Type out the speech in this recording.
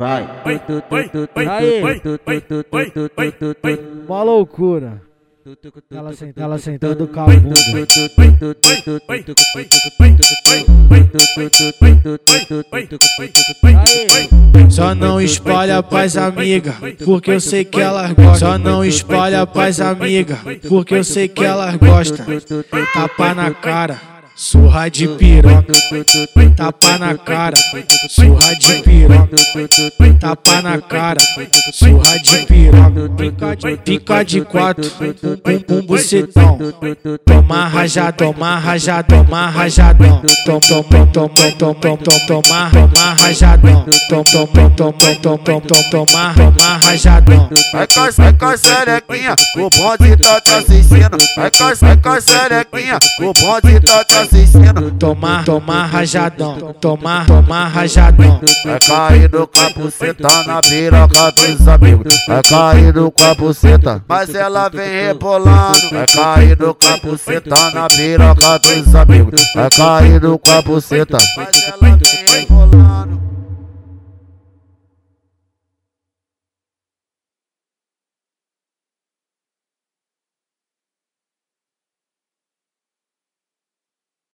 Vai. Aí. Uma loucura. Ela sentando, ela sentando com a bunda. Só não espalha pras amiga, porque eu sei que elas gostam. Só não espalha pras amiga, porque eu sei que elas gostam. Tapa na cara, surra de piroca. Tapa na cara, surra de piroca. Tapa na cara, surra de piroca. Pica de, quatro, pum pum bucetão. Toma rajadão, toma rajadão, toma rajadão. Tom tom tom tom tom tom tom tom toma toma rajadão. Tom tom tom tom tom tom tom tom toma toma rajadão. Vai com a- vai com a serequinha, o bonde tá te assistindo. Vai com vai com a serequinha, o bonde tá te assistindo. Toma toma rajadão, toma toma rajadão. Vai cair no capuceta na piroca dos amigos. Vai cair no capuceta, mas ela vem rebolando. Vai cair no capuceta na piroca dos amigos. Vai cair no capuceta, mas ela.